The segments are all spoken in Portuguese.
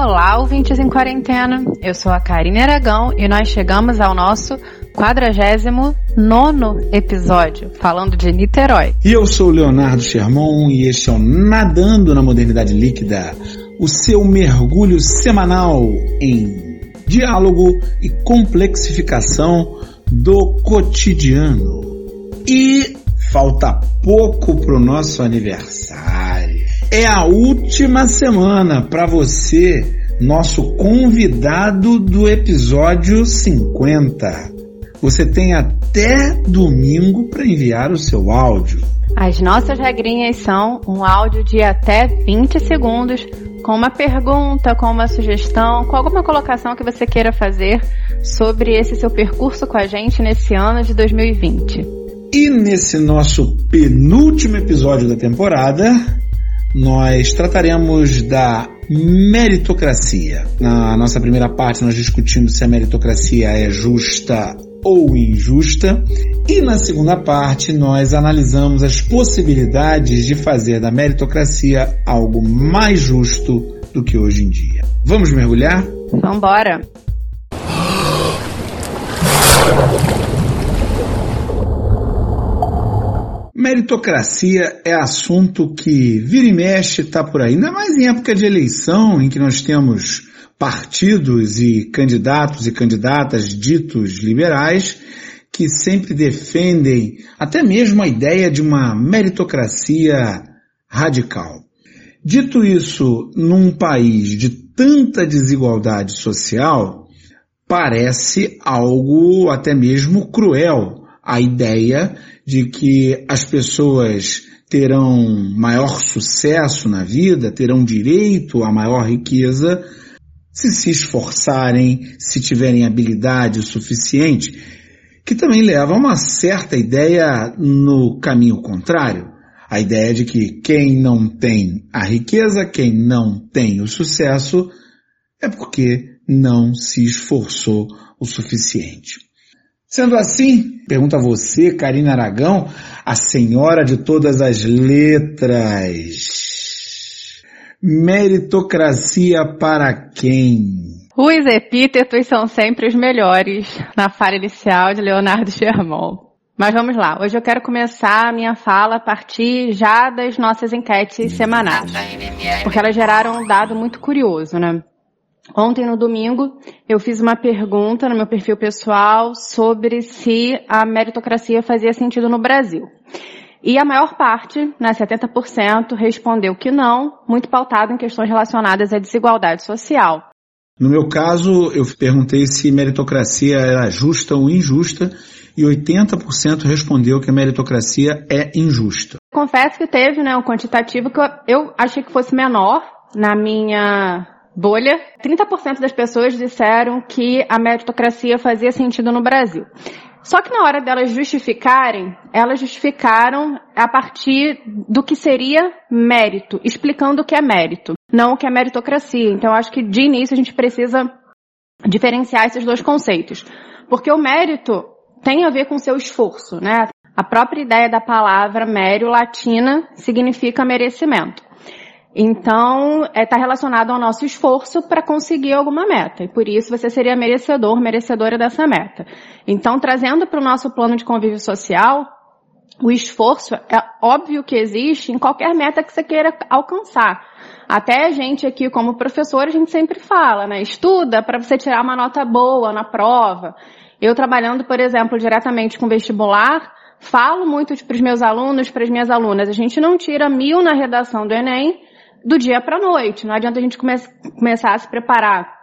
Olá, ouvintes em quarentena. Eu sou a Karine Aragão e nós chegamos ao nosso 49 episódio, falando de Niterói. E eu sou o Leonardo Sherman e este é o Nadando na Modernidade Líquida, o seu mergulho semanal em diálogo e complexificação do cotidiano. E falta pouco para o nosso aniversário. É a última semana para você, nosso convidado do episódio 50. Você tem até domingo para enviar o seu áudio. As nossas regrinhas são um áudio de até 20 segundos, com uma pergunta, com uma sugestão, com alguma colocação que você queira fazer sobre esse seu percurso com a gente nesse ano de 2020. E nesse nosso penúltimo episódio da temporada, nós trataremos da meritocracia. Na nossa primeira parte, nós discutimos se a meritocracia é justa ou injusta. E na segunda parte, nós analisamos as possibilidades de fazer da meritocracia algo mais justo do que hoje em dia. Vamos mergulhar? Vambora! Meritocracia é assunto que vira e mexe está por aí, ainda mais em época de eleição, em que nós temos partidos e candidatos e candidatas ditos liberais que sempre defendem até mesmo a ideia de uma meritocracia radical. Dito isso, num país de tanta desigualdade social, parece algo até mesmo cruel a ideia de que as pessoas terão maior sucesso na vida, terão direito a maior riqueza, se se esforçarem, se tiverem habilidade suficiente, que também leva a uma certa ideia no caminho contrário. A ideia de que quem não tem a riqueza, quem não tem o sucesso, é porque não se esforçou o suficiente. Sendo assim, pergunta a você, Karina Aragão, a senhora de todas as letras. Meritocracia para quem? Os epítetos são sempre os melhores na fala inicial de Leonardo Sherman. Mas vamos lá, hoje eu quero começar a minha fala a partir já das nossas enquetes semanais. Porque elas geraram um dado muito curioso, né? Ontem, no domingo, eu fiz uma pergunta no meu perfil pessoal sobre se a meritocracia fazia sentido no Brasil. E a maior parte, né, 70%, respondeu que não, muito pautado em questões relacionadas à desigualdade social. No meu caso, eu perguntei se meritocracia era justa ou injusta e 80% respondeu que a meritocracia é injusta. Confesso que teve né, um quantitativo que eu, eu achei que fosse menor na minha bolha, 30% das pessoas disseram que a meritocracia fazia sentido no Brasil. Só que na hora delas justificarem, elas justificaram a partir do que seria mérito, explicando o que é mérito, não o que é meritocracia. Então acho que de início a gente precisa diferenciar esses dois conceitos. Porque o mérito tem a ver com seu esforço, né? A própria ideia da palavra mério latina significa merecimento. Então, está é, tá relacionado ao nosso esforço para conseguir alguma meta. E por isso você seria merecedor, merecedora dessa meta. Então, trazendo para o nosso plano de convívio social, o esforço é óbvio que existe em qualquer meta que você queira alcançar. Até a gente aqui, como professor, a gente sempre fala, né? Estuda para você tirar uma nota boa na prova. Eu trabalhando, por exemplo, diretamente com vestibular, falo muito para os meus alunos, para as minhas alunas, a gente não tira mil na redação do Enem do dia para a noite. Não adianta a gente come começar a se preparar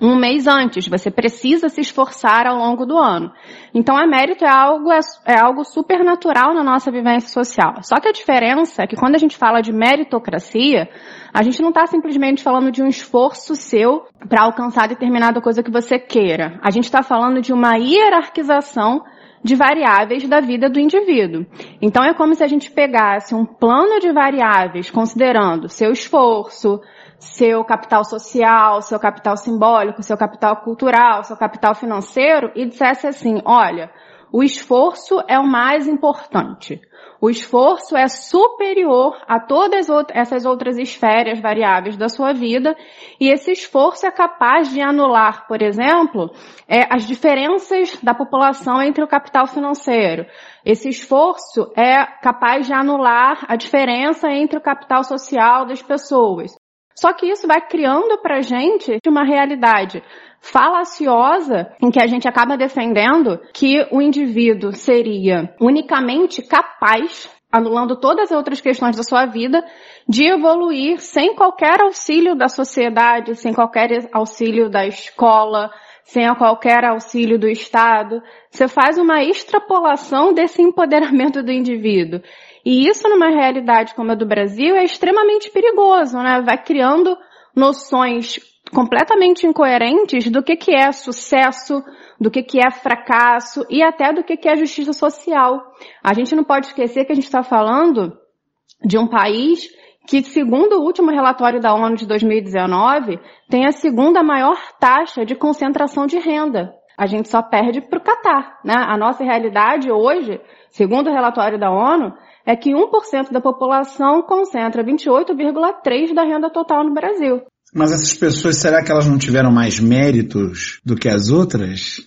um mês antes. Você precisa se esforçar ao longo do ano. Então, a mérito é algo, é, é algo super natural na nossa vivência social. Só que a diferença é que quando a gente fala de meritocracia, a gente não está simplesmente falando de um esforço seu para alcançar determinada coisa que você queira. A gente está falando de uma hierarquização de variáveis da vida do indivíduo. Então é como se a gente pegasse um plano de variáveis considerando seu esforço, seu capital social, seu capital simbólico, seu capital cultural, seu capital financeiro e dissesse assim, olha, o esforço é o mais importante. O esforço é superior a todas essas outras esferas variáveis da sua vida e esse esforço é capaz de anular, por exemplo, é, as diferenças da população entre o capital financeiro. Esse esforço é capaz de anular a diferença entre o capital social das pessoas. Só que isso vai criando para gente uma realidade falaciosa em que a gente acaba defendendo que o indivíduo seria unicamente capaz anulando todas as outras questões da sua vida, de evoluir sem qualquer auxílio da sociedade, sem qualquer auxílio da escola, sem qualquer auxílio do Estado. Você faz uma extrapolação desse empoderamento do indivíduo. E isso numa realidade como a do Brasil é extremamente perigoso, né? Vai criando noções completamente incoerentes do que, que é sucesso, do que, que é fracasso e até do que, que é justiça social. A gente não pode esquecer que a gente está falando de um país que, segundo o último relatório da ONU de 2019, tem a segunda maior taxa de concentração de renda. A gente só perde para o Catar. Né? A nossa realidade hoje, segundo o relatório da ONU, é que 1% da população concentra 28,3% da renda total no Brasil. Mas essas pessoas, será que elas não tiveram mais méritos do que as outras?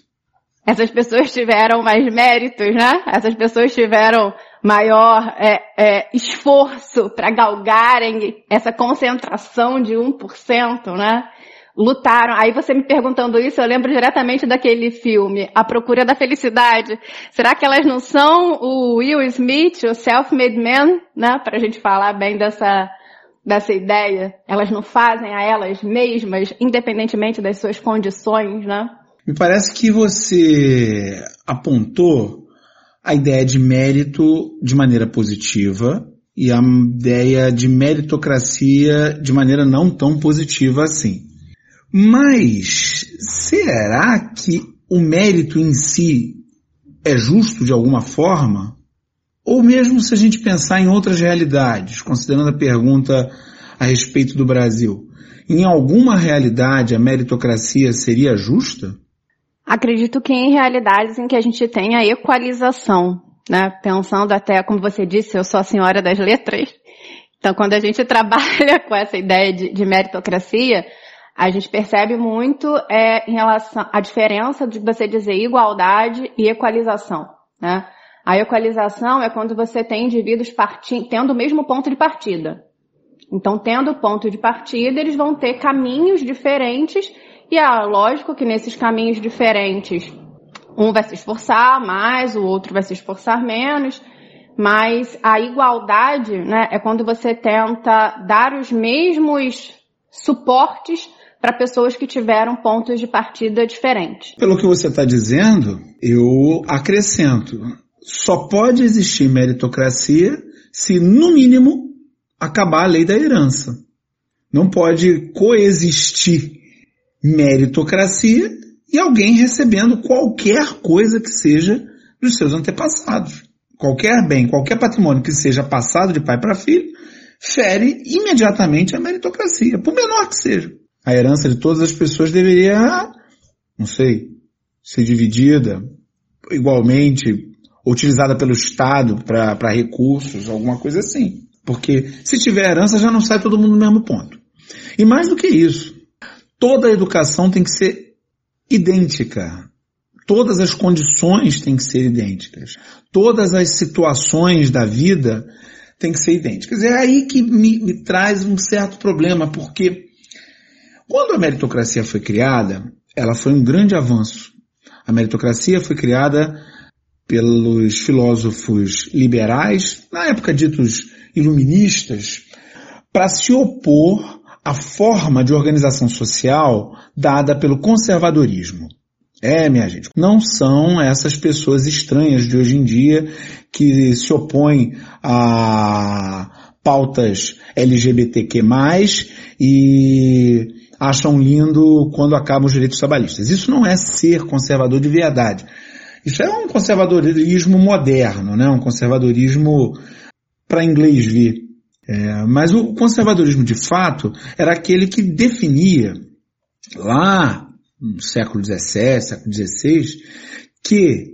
Essas pessoas tiveram mais méritos, né? Essas pessoas tiveram maior é, é, esforço para galgarem essa concentração de 1%, né? Lutaram. Aí você me perguntando isso, eu lembro diretamente daquele filme, A Procura da Felicidade. Será que elas não são o Will Smith, o Self-Made Man, né? Para a gente falar bem dessa dessa ideia, elas não fazem a elas mesmas, independentemente das suas condições, né? Me parece que você apontou a ideia de mérito de maneira positiva e a ideia de meritocracia de maneira não tão positiva assim. Mas será que o mérito em si é justo de alguma forma? Ou mesmo se a gente pensar em outras realidades, considerando a pergunta a respeito do Brasil, em alguma realidade a meritocracia seria justa? Acredito que em realidades em que a gente tem a equalização, né? Pensando até, como você disse, eu sou a senhora das letras. Então, quando a gente trabalha com essa ideia de, de meritocracia, a gente percebe muito é, em relação à diferença de você dizer igualdade e equalização, né? A equalização é quando você tem indivíduos tendo o mesmo ponto de partida. Então, tendo ponto de partida, eles vão ter caminhos diferentes e é lógico que nesses caminhos diferentes, um vai se esforçar mais, o outro vai se esforçar menos, mas a igualdade, né, é quando você tenta dar os mesmos suportes para pessoas que tiveram pontos de partida diferentes. Pelo que você está dizendo, eu acrescento só pode existir meritocracia se, no mínimo, acabar a lei da herança. Não pode coexistir meritocracia e alguém recebendo qualquer coisa que seja dos seus antepassados. Qualquer bem, qualquer patrimônio que seja passado de pai para filho, fere imediatamente a meritocracia, por menor que seja. A herança de todas as pessoas deveria, não sei, ser dividida igualmente utilizada pelo Estado para recursos, alguma coisa assim. Porque se tiver herança já não sai todo mundo no mesmo ponto. E mais do que isso, toda a educação tem que ser idêntica. Todas as condições têm que ser idênticas. Todas as situações da vida têm que ser idênticas. É aí que me, me traz um certo problema, porque quando a meritocracia foi criada, ela foi um grande avanço. A meritocracia foi criada pelos filósofos liberais, na época ditos iluministas, para se opor à forma de organização social dada pelo conservadorismo. É, minha gente, não são essas pessoas estranhas de hoje em dia que se opõem a pautas LGBTQ+, e acham lindo quando acabam os direitos trabalhistas. Isso não é ser conservador de verdade. Isso é um conservadorismo moderno, né? Um conservadorismo para inglês ver. É, mas o conservadorismo de fato era aquele que definia lá no século XVII, século XVI, que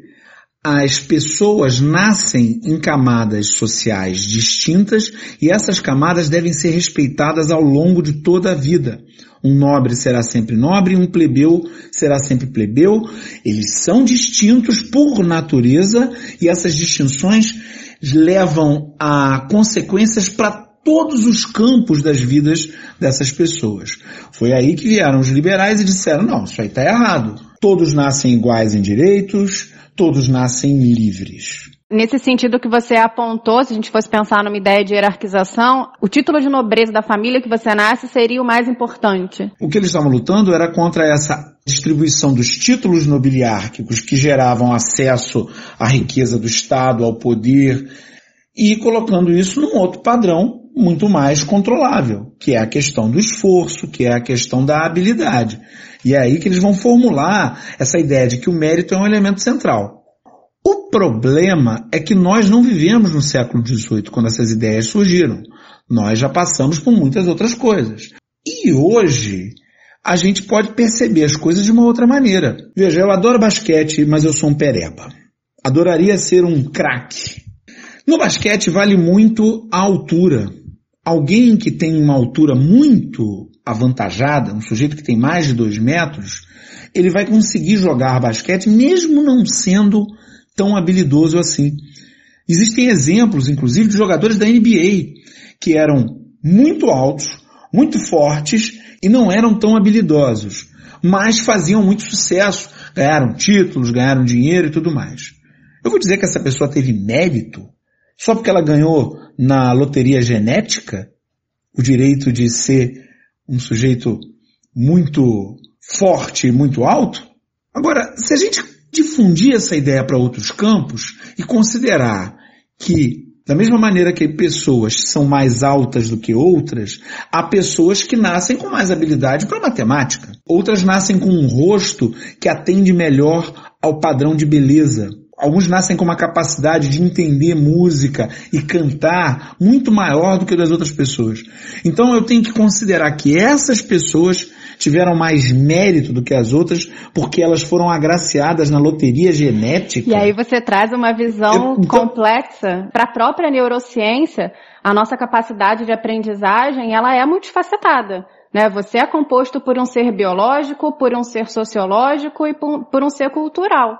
as pessoas nascem em camadas sociais distintas e essas camadas devem ser respeitadas ao longo de toda a vida. Um nobre será sempre nobre um plebeu será sempre plebeu. Eles são distintos por natureza e essas distinções levam a consequências para todos os campos das vidas dessas pessoas. Foi aí que vieram os liberais e disseram, não, isso aí está errado. Todos nascem iguais em direitos, todos nascem livres. Nesse sentido que você apontou, se a gente fosse pensar numa ideia de hierarquização, o título de nobreza da família que você nasce seria o mais importante. O que eles estavam lutando era contra essa distribuição dos títulos nobiliárquicos que geravam acesso à riqueza do Estado, ao poder, e colocando isso num outro padrão muito mais controlável, que é a questão do esforço, que é a questão da habilidade. E é aí que eles vão formular essa ideia de que o mérito é um elemento central. O problema é que nós não vivemos no século XVIII quando essas ideias surgiram. Nós já passamos por muitas outras coisas. E hoje, a gente pode perceber as coisas de uma outra maneira. Veja, eu adoro basquete, mas eu sou um pereba. Adoraria ser um craque. No basquete vale muito a altura. Alguém que tem uma altura muito avantajada, um sujeito que tem mais de dois metros, ele vai conseguir jogar basquete mesmo não sendo tão habilidoso assim. Existem exemplos, inclusive, de jogadores da NBA que eram muito altos, muito fortes e não eram tão habilidosos, mas faziam muito sucesso, ganharam títulos, ganharam dinheiro e tudo mais. Eu vou dizer que essa pessoa teve mérito só porque ela ganhou na loteria genética o direito de ser um sujeito muito forte e muito alto. Agora, se a gente difundir essa ideia para outros campos e considerar que, da mesma maneira que pessoas são mais altas do que outras, há pessoas que nascem com mais habilidade para matemática. Outras nascem com um rosto que atende melhor ao padrão de beleza. Alguns nascem com uma capacidade de entender música e cantar muito maior do que das outras pessoas. Então eu tenho que considerar que essas pessoas tiveram mais mérito do que as outras porque elas foram agraciadas na loteria genética. E aí você traz uma visão eu, então... complexa para a própria neurociência. A nossa capacidade de aprendizagem, ela é multifacetada. Né? Você é composto por um ser biológico, por um ser sociológico e por, por um ser cultural.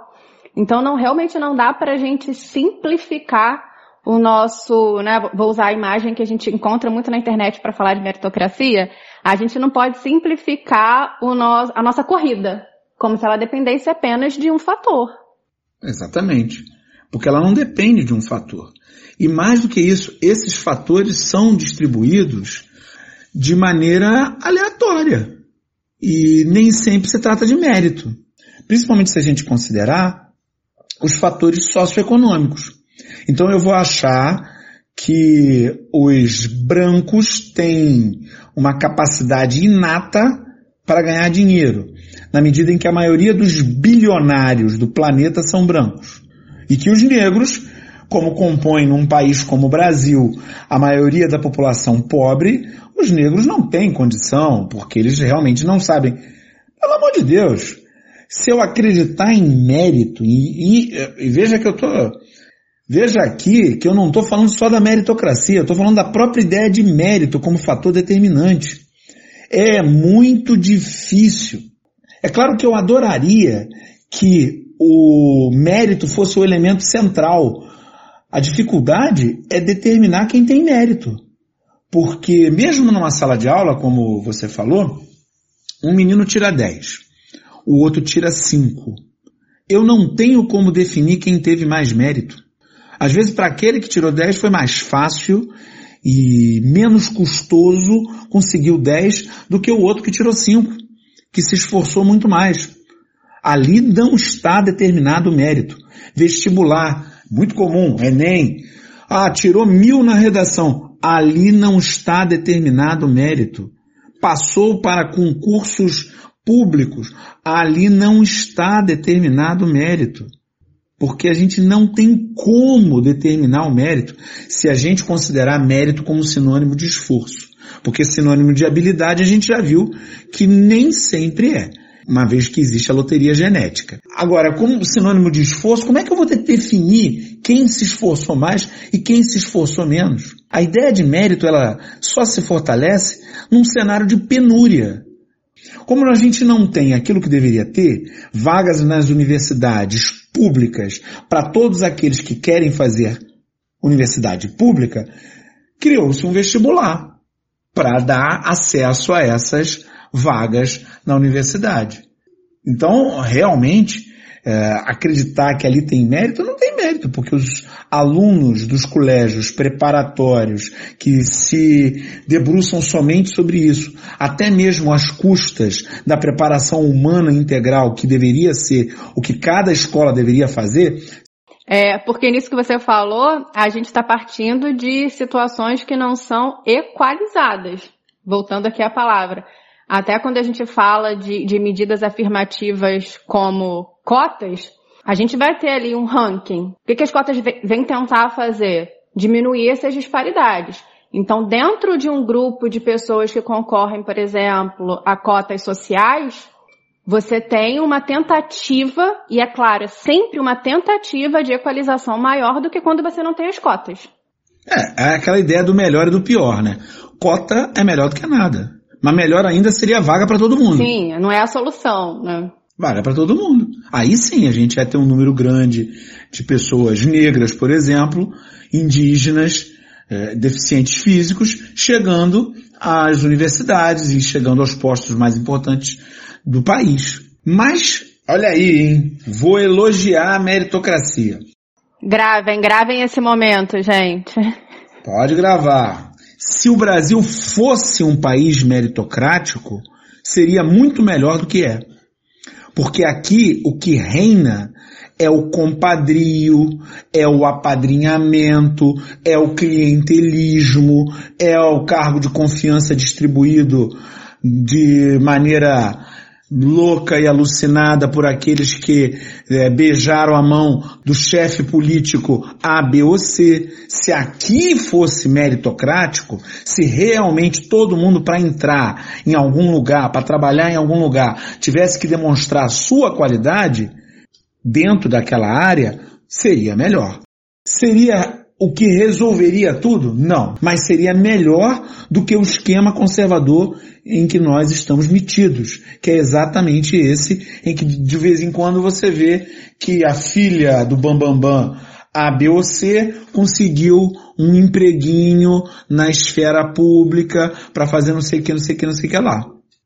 Então não realmente não dá para a gente simplificar o nosso, né, vou usar a imagem que a gente encontra muito na internet para falar de meritocracia, a gente não pode simplificar o a nossa corrida, como se ela dependesse apenas de um fator. Exatamente. Porque ela não depende de um fator. E mais do que isso, esses fatores são distribuídos de maneira aleatória. E nem sempre se trata de mérito. Principalmente se a gente considerar os fatores socioeconômicos. Então eu vou achar que os brancos têm uma capacidade inata para ganhar dinheiro, na medida em que a maioria dos bilionários do planeta são brancos. E que os negros, como compõem num país como o Brasil a maioria da população pobre, os negros não têm condição, porque eles realmente não sabem. Pelo amor de Deus, se eu acreditar em mérito, e, e, e veja que eu tô, veja aqui que eu não estou falando só da meritocracia, eu estou falando da própria ideia de mérito como fator determinante. É muito difícil. É claro que eu adoraria que o mérito fosse o elemento central. A dificuldade é determinar quem tem mérito. Porque mesmo numa sala de aula, como você falou, um menino tira 10 o outro tira cinco. Eu não tenho como definir quem teve mais mérito. Às vezes, para aquele que tirou 10 foi mais fácil e menos custoso conseguir o 10 do que o outro que tirou 5, que se esforçou muito mais. Ali não está determinado o mérito. Vestibular, muito comum, Enem. Ah, tirou mil na redação. Ali não está determinado o mérito. Passou para concursos públicos, ali não está determinado o mérito. Porque a gente não tem como determinar o mérito se a gente considerar mérito como sinônimo de esforço. Porque sinônimo de habilidade a gente já viu que nem sempre é. uma vez que existe a loteria genética. Agora, como sinônimo de esforço, como é que eu vou definir quem se esforçou mais e quem se esforçou menos? A ideia de mérito, ela só se fortalece num cenário de penúria. Como a gente não tem aquilo que deveria ter, vagas nas universidades públicas para todos aqueles que querem fazer universidade pública, criou-se um vestibular para dar acesso a essas vagas na universidade. Então, realmente, é, acreditar que ali tem mérito, não tem mérito, porque os alunos dos colégios preparatórios que se debruçam somente sobre isso, até mesmo às custas da preparação humana integral, que deveria ser o que cada escola deveria fazer, é, porque nisso que você falou, a gente está partindo de situações que não são equalizadas. Voltando aqui à palavra. Até quando a gente fala de, de medidas afirmativas como cotas, a gente vai ter ali um ranking. O que, que as cotas vêm tentar fazer? Diminuir essas disparidades. Então, dentro de um grupo de pessoas que concorrem, por exemplo, a cotas sociais, você tem uma tentativa, e é claro, é sempre uma tentativa de equalização maior do que quando você não tem as cotas. É, é aquela ideia do melhor e do pior, né? Cota é melhor do que nada. Mas melhor ainda seria vaga para todo mundo. Sim, não é a solução, né? Vaga para todo mundo. Aí sim a gente vai ter um número grande de pessoas negras, por exemplo, indígenas, é, deficientes físicos, chegando às universidades e chegando aos postos mais importantes do país. Mas, olha aí, hein? Vou elogiar a meritocracia. Gravem, gravem esse momento, gente. Pode gravar. Se o Brasil fosse um país meritocrático, seria muito melhor do que é. Porque aqui o que reina é o compadrio, é o apadrinhamento, é o clientelismo, é o cargo de confiança distribuído de maneira louca e alucinada por aqueles que é, beijaram a mão do chefe político A, B ou C. Se aqui fosse meritocrático, se realmente todo mundo para entrar em algum lugar, para trabalhar em algum lugar, tivesse que demonstrar a sua qualidade dentro daquela área, seria melhor. Seria o que resolveria tudo? Não. Mas seria melhor do que o esquema conservador em que nós estamos metidos, que é exatamente esse em que de vez em quando você vê que a filha do Bambambam Bam Bam, a B ou C conseguiu um empreguinho na esfera pública para fazer não sei o que, não sei o que, não sei o que lá.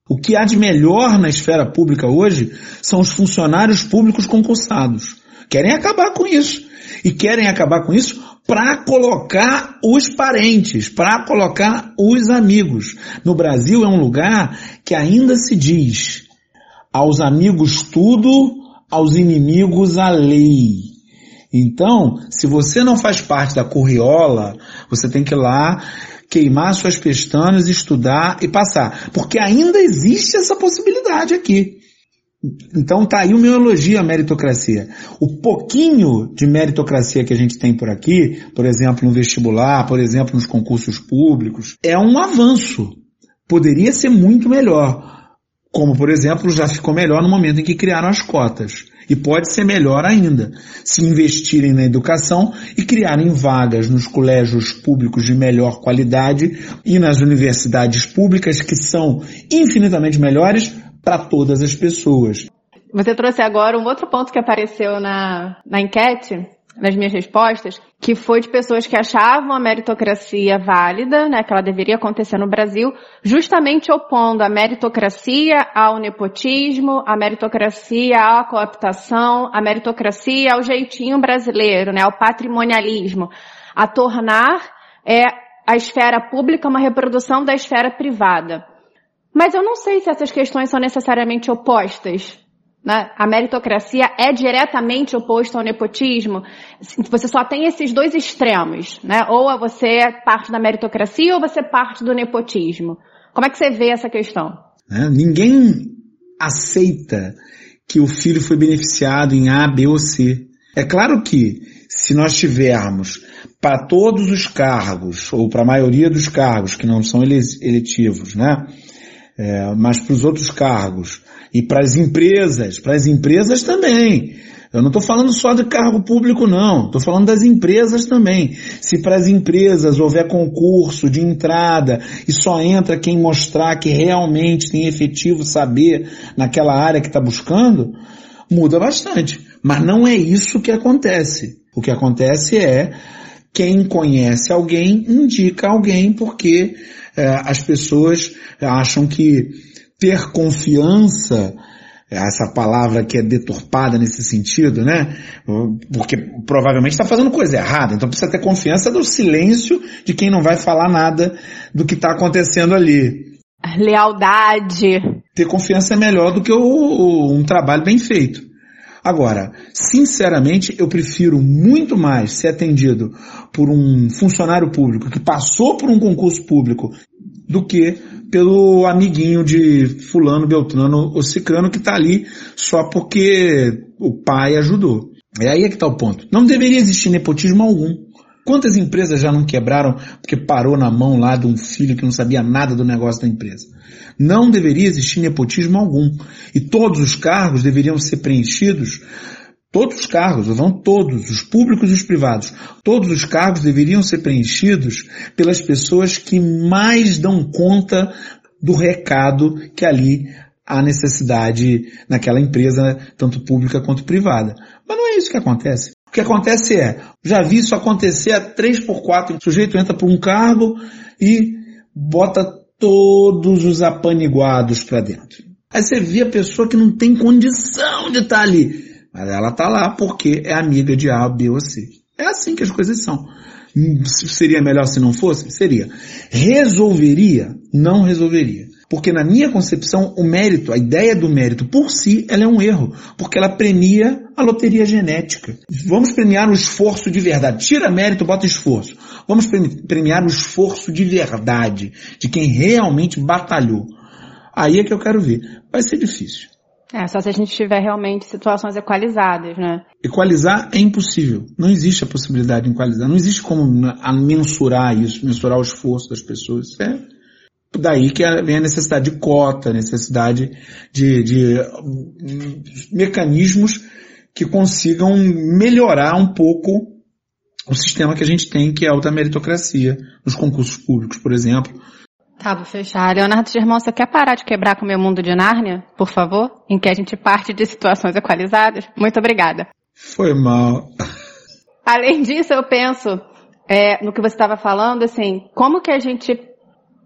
O que há de melhor na esfera pública hoje são os funcionários públicos concursados. Querem acabar com isso. E querem acabar com isso para colocar os parentes, para colocar os amigos. No Brasil é um lugar que ainda se diz aos amigos tudo, aos inimigos a lei. Então, se você não faz parte da curriola, você tem que ir lá queimar suas pestanas, estudar e passar. Porque ainda existe essa possibilidade aqui. Então tá aí o meu elogio à meritocracia. O pouquinho de meritocracia que a gente tem por aqui, por exemplo no vestibular, por exemplo nos concursos públicos, é um avanço. Poderia ser muito melhor. Como, por exemplo, já ficou melhor no momento em que criaram as cotas. E pode ser melhor ainda, se investirem na educação e criarem vagas nos colégios públicos de melhor qualidade e nas universidades públicas que são infinitamente melhores para todas as pessoas. Você trouxe agora um outro ponto que apareceu na, na enquete, nas minhas respostas, que foi de pessoas que achavam a meritocracia válida, né, que ela deveria acontecer no Brasil, justamente opondo a meritocracia ao nepotismo, a meritocracia à cooptação, a meritocracia ao jeitinho brasileiro, né, ao patrimonialismo, a tornar é, a esfera pública uma reprodução da esfera privada. Mas eu não sei se essas questões são necessariamente opostas. Né? A meritocracia é diretamente oposta ao nepotismo. Você só tem esses dois extremos, né? Ou você é parte da meritocracia ou você é parte do nepotismo. Como é que você vê essa questão? É, ninguém aceita que o filho foi beneficiado em A, B ou C. É claro que se nós tivermos para todos os cargos, ou para a maioria dos cargos que não são eletivos, né? É, mas para os outros cargos e para as empresas, para as empresas também. Eu não estou falando só de cargo público, não. Estou falando das empresas também. Se para as empresas houver concurso de entrada e só entra quem mostrar que realmente tem efetivo saber naquela área que está buscando, muda bastante. Mas não é isso que acontece. O que acontece é quem conhece alguém indica alguém porque as pessoas acham que ter confiança essa palavra que é deturpada nesse sentido, né? Porque provavelmente está fazendo coisa errada. Então precisa ter confiança do silêncio de quem não vai falar nada do que está acontecendo ali. Lealdade. Ter confiança é melhor do que o, um trabalho bem feito. Agora, sinceramente, eu prefiro muito mais ser atendido por um funcionário público que passou por um concurso público do que pelo amiguinho de fulano, beltrano ou cicrano que está ali só porque o pai ajudou. É aí é que está o ponto. Não deveria existir nepotismo algum. Quantas empresas já não quebraram porque parou na mão lá de um filho que não sabia nada do negócio da empresa? Não deveria existir nepotismo algum. E todos os cargos deveriam ser preenchidos Todos os cargos, vão todos, os públicos e os privados, todos os cargos deveriam ser preenchidos pelas pessoas que mais dão conta do recado que ali há necessidade naquela empresa, tanto pública quanto privada. Mas não é isso que acontece. O que acontece é, já vi isso acontecer a 3 por 4 o sujeito entra por um cargo e bota todos os apaniguados para dentro. Aí você vê a pessoa que não tem condição de estar tá ali. Mas ela tá lá porque é amiga de A, B ou C. É assim que as coisas são. Seria melhor se não fosse? Seria. Resolveria? Não resolveria. Porque na minha concepção, o mérito, a ideia do mérito por si, ela é um erro. Porque ela premia a loteria genética. Vamos premiar o esforço de verdade. Tira mérito, bota esforço. Vamos premiar o esforço de verdade. De quem realmente batalhou. Aí é que eu quero ver. Vai ser difícil. É, só se a gente tiver realmente situações equalizadas, né? Equalizar é impossível. Não existe a possibilidade de equalizar. Não existe como mensurar isso, mensurar o esforço das pessoas. É daí que vem a necessidade de cota, necessidade de, de mecanismos que consigam melhorar um pouco o sistema que a gente tem, que é a alta meritocracia, nos concursos públicos, por exemplo, Tá, vou fechar. Leonardo Germão, você quer parar de quebrar com o meu mundo de Nárnia, por favor? Em que a gente parte de situações equalizadas? Muito obrigada. Foi mal. Além disso, eu penso é, no que você estava falando, assim, como que a gente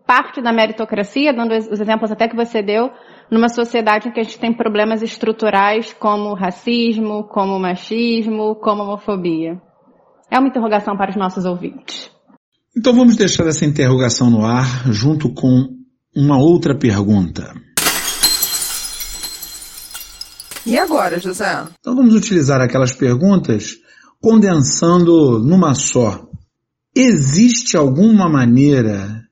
parte da meritocracia, dando os exemplos até que você deu, numa sociedade em que a gente tem problemas estruturais como racismo, como machismo, como homofobia? É uma interrogação para os nossos ouvintes. Então vamos deixar essa interrogação no ar junto com uma outra pergunta. E agora, José? Então vamos utilizar aquelas perguntas condensando numa só. Existe alguma maneira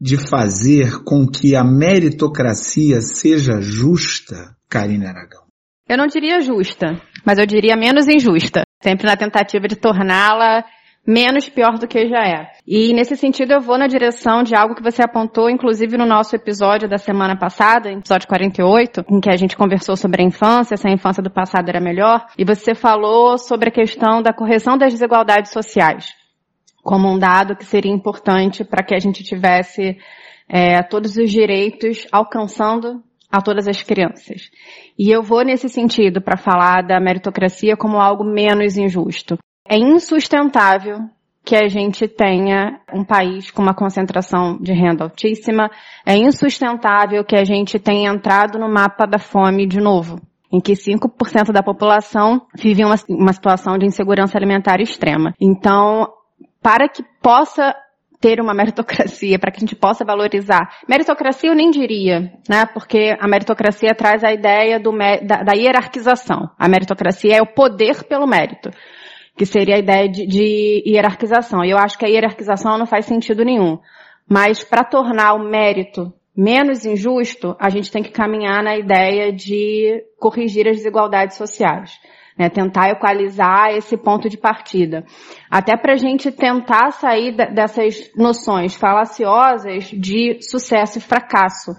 de fazer com que a meritocracia seja justa, Karine Aragão? Eu não diria justa, mas eu diria menos injusta, sempre na tentativa de torná-la menos pior do que já é. E nesse sentido eu vou na direção de algo que você apontou, inclusive no nosso episódio da semana passada, episódio 48, em que a gente conversou sobre a infância, se a infância do passado era melhor, e você falou sobre a questão da correção das desigualdades sociais, como um dado que seria importante para que a gente tivesse é, todos os direitos alcançando a todas as crianças. E eu vou nesse sentido para falar da meritocracia como algo menos injusto. É insustentável que a gente tenha um país com uma concentração de renda altíssima. É insustentável que a gente tenha entrado no mapa da fome de novo, em que 5% da população vive uma, uma situação de insegurança alimentar extrema. Então, para que possa ter uma meritocracia, para que a gente possa valorizar. Meritocracia eu nem diria, né? Porque a meritocracia traz a ideia do, da, da hierarquização. A meritocracia é o poder pelo mérito que seria a ideia de, de hierarquização. E eu acho que a hierarquização não faz sentido nenhum. Mas para tornar o mérito menos injusto, a gente tem que caminhar na ideia de corrigir as desigualdades sociais. Né, tentar equalizar esse ponto de partida. Até para a gente tentar sair dessas noções falaciosas de sucesso e fracasso.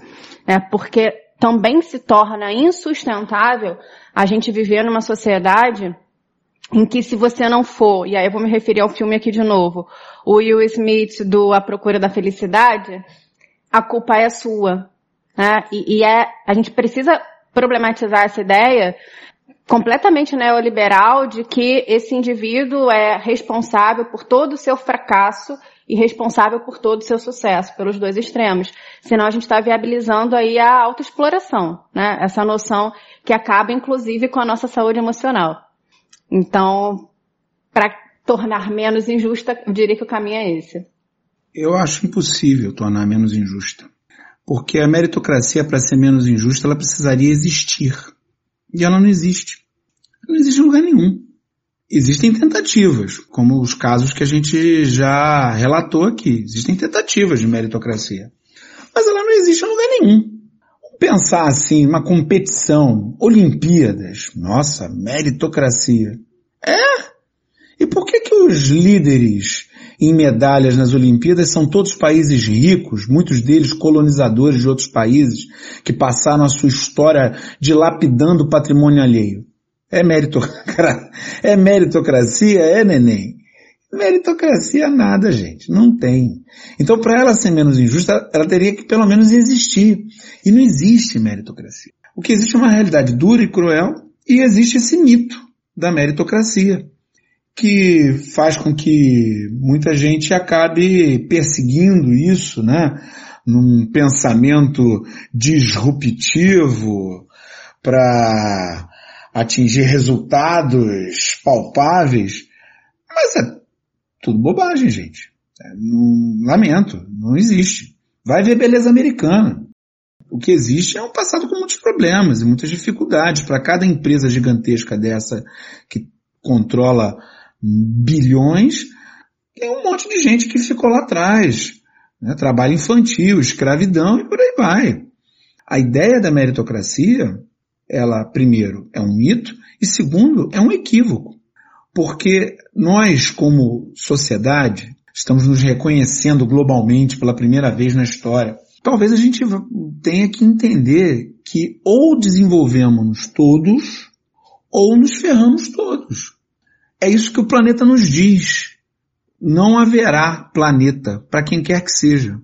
Né, porque também se torna insustentável a gente viver numa sociedade em que se você não for, e aí eu vou me referir ao filme aqui de novo, o Will Smith do A Procura da Felicidade, a culpa é sua. Né? E, e é, a gente precisa problematizar essa ideia completamente neoliberal de que esse indivíduo é responsável por todo o seu fracasso e responsável por todo o seu sucesso, pelos dois extremos. Senão a gente está viabilizando aí a autoexploração, né? Essa noção que acaba inclusive com a nossa saúde emocional. Então, para tornar menos injusta, eu diria que o caminho é esse. Eu acho impossível tornar menos injusta. Porque a meritocracia, para ser menos injusta, ela precisaria existir. E ela não existe. Não existe em lugar nenhum. Existem tentativas, como os casos que a gente já relatou aqui. Existem tentativas de meritocracia. Mas ela não existe em lugar nenhum. Pensar assim, uma competição, Olimpíadas, nossa, meritocracia. É? E por que que os líderes em medalhas nas Olimpíadas são todos países ricos, muitos deles colonizadores de outros países, que passaram a sua história dilapidando o patrimônio alheio. É, meritocracia, é meritocracia, é neném. Meritocracia nada, gente. Não tem. Então, para ela ser menos injusta, ela teria que pelo menos existir. E não existe meritocracia. O que existe é uma realidade dura e cruel e existe esse mito da meritocracia que faz com que muita gente acabe perseguindo isso, né? Num pensamento disruptivo para atingir resultados palpáveis. Mas é tudo bobagem, gente. É, não, lamento, não existe. Vai ver beleza americana. O que existe é um passado com muitos problemas e muitas dificuldades. Para cada empresa gigantesca dessa que controla bilhões, tem um monte de gente que ficou lá atrás. Né? Trabalho infantil, escravidão e por aí vai. A ideia da meritocracia, ela, primeiro, é um mito e segundo, é um equívoco. Porque nós, como sociedade, estamos nos reconhecendo globalmente pela primeira vez na história. Talvez a gente tenha que entender que ou desenvolvemos todos ou nos ferramos todos. É isso que o planeta nos diz. Não haverá planeta para quem quer que seja.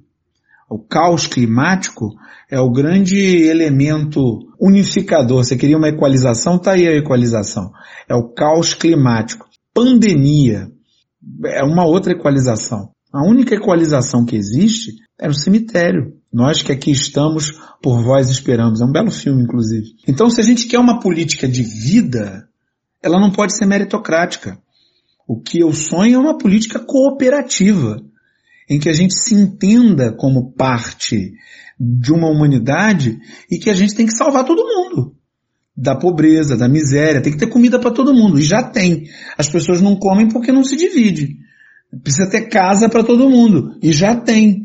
O caos climático é o grande elemento unificador. Você queria uma equalização? Está aí a equalização. É o caos climático. Pandemia é uma outra equalização. A única equalização que existe é o cemitério. Nós que aqui estamos, por vós esperamos. É um belo filme, inclusive. Então, se a gente quer uma política de vida, ela não pode ser meritocrática. O que eu sonho é uma política cooperativa, em que a gente se entenda como parte de uma humanidade e que a gente tem que salvar todo mundo. Da pobreza, da miséria, tem que ter comida para todo mundo. E já tem. As pessoas não comem porque não se divide. Precisa ter casa para todo mundo. E já tem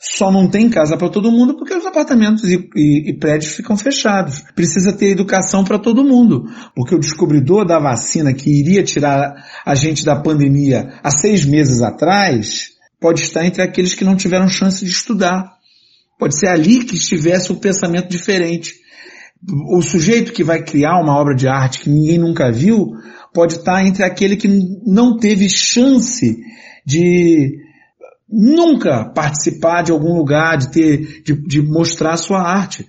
só não tem casa para todo mundo porque os apartamentos e, e, e, prédios ficam fechados. Precisa ter educação para todo mundo, porque o descobridor da vacina que iria tirar a gente da pandemia há seis meses atrás pode estar entre aqueles que não tiveram chance de estudar. Pode ser ali que estivesse o um pensamento diferente. O sujeito que vai criar uma obra de arte que ninguém nunca viu pode estar entre aquele que não teve chance de nunca participar de algum lugar, de ter, de, de mostrar a sua arte.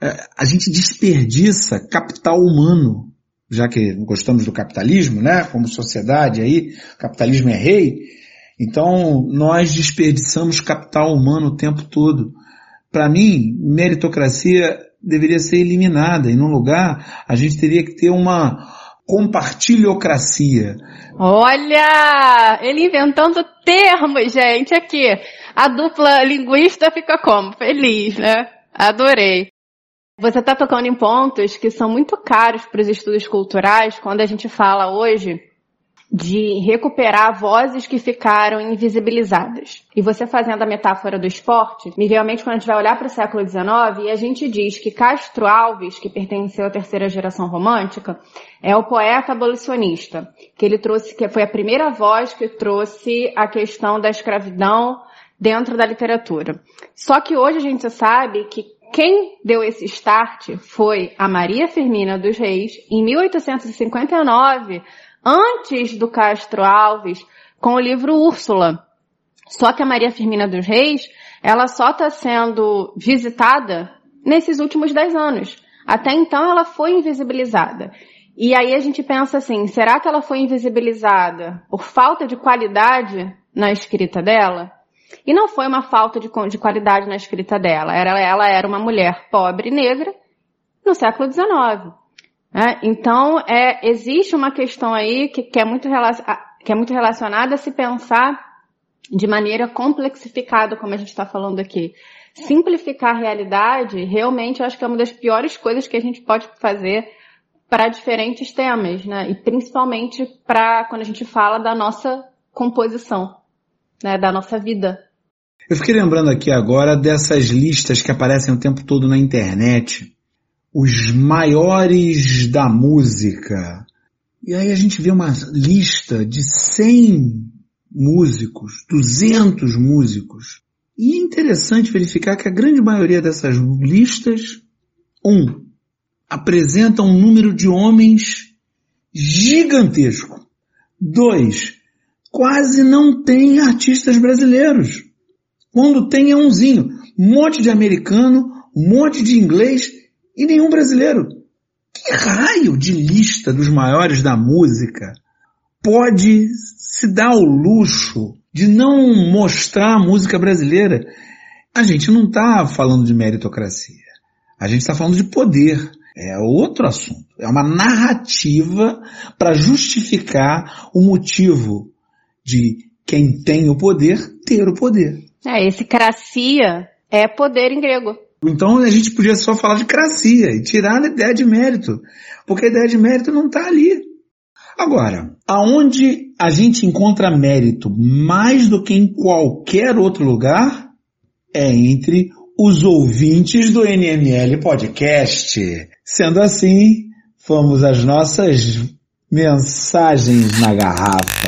É, a gente desperdiça capital humano, já que gostamos do capitalismo, né? Como sociedade aí, capitalismo é rei. Então, nós desperdiçamos capital humano o tempo todo. Para mim, meritocracia deveria ser eliminada e no lugar a gente teria que ter uma compartilhocracia. Olha, ele inventando termos, gente, aqui. A dupla linguista fica como? Feliz, né? Adorei. Você está tocando em pontos que são muito caros para os estudos culturais quando a gente fala hoje de recuperar vozes que ficaram invisibilizadas. E você fazendo a metáfora do esporte, me veio à mente quando a gente vai olhar para o século XIX e a gente diz que Castro Alves, que pertenceu à terceira geração romântica, é o poeta abolicionista, que ele trouxe, que foi a primeira voz que trouxe a questão da escravidão dentro da literatura. Só que hoje a gente sabe que quem deu esse start foi a Maria Firmina dos Reis, em 1859, antes do Castro Alves, com o livro Úrsula. Só que a Maria Firmina dos Reis, ela só está sendo visitada nesses últimos dez anos. Até então ela foi invisibilizada. E aí a gente pensa assim, será que ela foi invisibilizada por falta de qualidade na escrita dela? E não foi uma falta de, de qualidade na escrita dela. Era, ela era uma mulher pobre negra no século XIX. Né? Então, é, existe uma questão aí que, que, é muito que é muito relacionada a se pensar de maneira complexificada, como a gente está falando aqui. Simplificar a realidade, realmente, eu acho que é uma das piores coisas que a gente pode fazer para diferentes temas, né? E principalmente para quando a gente fala da nossa composição, né? Da nossa vida. Eu fiquei lembrando aqui agora dessas listas que aparecem o tempo todo na internet os maiores da música. E aí a gente vê uma lista de 100 músicos, 200 músicos. E é interessante verificar que a grande maioria dessas listas, um, apresenta um número de homens gigantesco. Dois, quase não tem artistas brasileiros. Quando tem é umzinho. Um monte de americano, um monte de inglês e nenhum brasileiro. Que raio de lista dos maiores da música pode se dar o luxo de não mostrar a música brasileira? A gente não está falando de meritocracia. A gente está falando de poder. É outro assunto. É uma narrativa para justificar o motivo de quem tem o poder ter o poder. É, esse cracia é poder em grego. Então a gente podia só falar de cracia e tirar a ideia de mérito, porque a ideia de mérito não está ali. Agora, aonde a gente encontra mérito mais do que em qualquer outro lugar é entre os ouvintes do NML Podcast. Sendo assim, vamos às nossas mensagens na garrafa.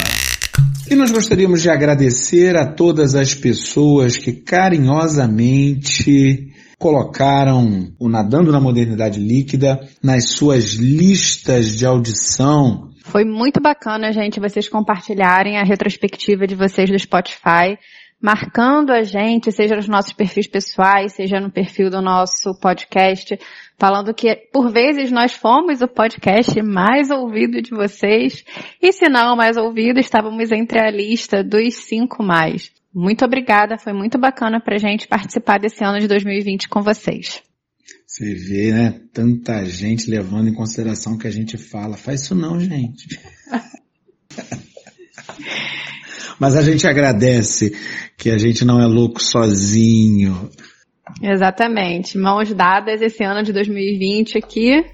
E nós gostaríamos de agradecer a todas as pessoas que carinhosamente colocaram o Nadando na Modernidade Líquida nas suas listas de audição. Foi muito bacana, gente, vocês compartilharem a retrospectiva de vocês do Spotify, marcando a gente, seja nos nossos perfis pessoais, seja no perfil do nosso podcast, falando que por vezes nós fomos o podcast mais ouvido de vocês, e se não mais ouvido, estávamos entre a lista dos cinco mais. Muito obrigada, foi muito bacana pra gente participar desse ano de 2020 com vocês. Você vê, né? Tanta gente levando em consideração o que a gente fala. Faz isso não, gente. Mas a gente agradece que a gente não é louco sozinho. Exatamente. Mãos dadas esse ano de 2020 aqui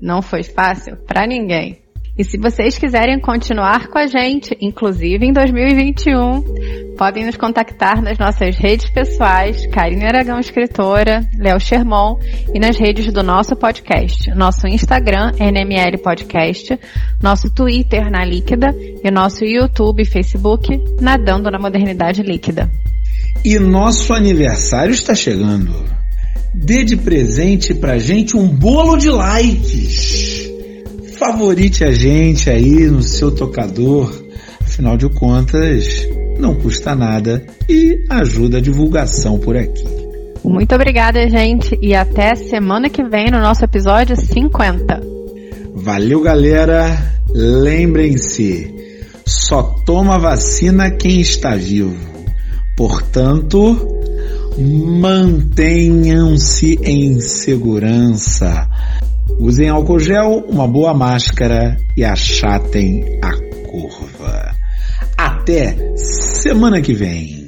não foi fácil para ninguém. E se vocês quiserem continuar com a gente, inclusive em 2021, podem nos contactar nas nossas redes pessoais, Karine Aragão Escritora, Léo Sherman, e nas redes do nosso podcast. Nosso Instagram, NML Podcast, nosso Twitter, na Líquida, e nosso YouTube e Facebook, Nadando na Modernidade Líquida. E nosso aniversário está chegando. Dê de presente pra gente um bolo de likes favorite a gente aí no seu tocador. Afinal de contas, não custa nada e ajuda a divulgação por aqui. Muito obrigada, gente, e até semana que vem no nosso episódio 50. Valeu, galera. Lembrem-se, só toma vacina quem está vivo. Portanto, mantenham-se em segurança. Usem álcool gel, uma boa máscara e achatem a curva. Até semana que vem.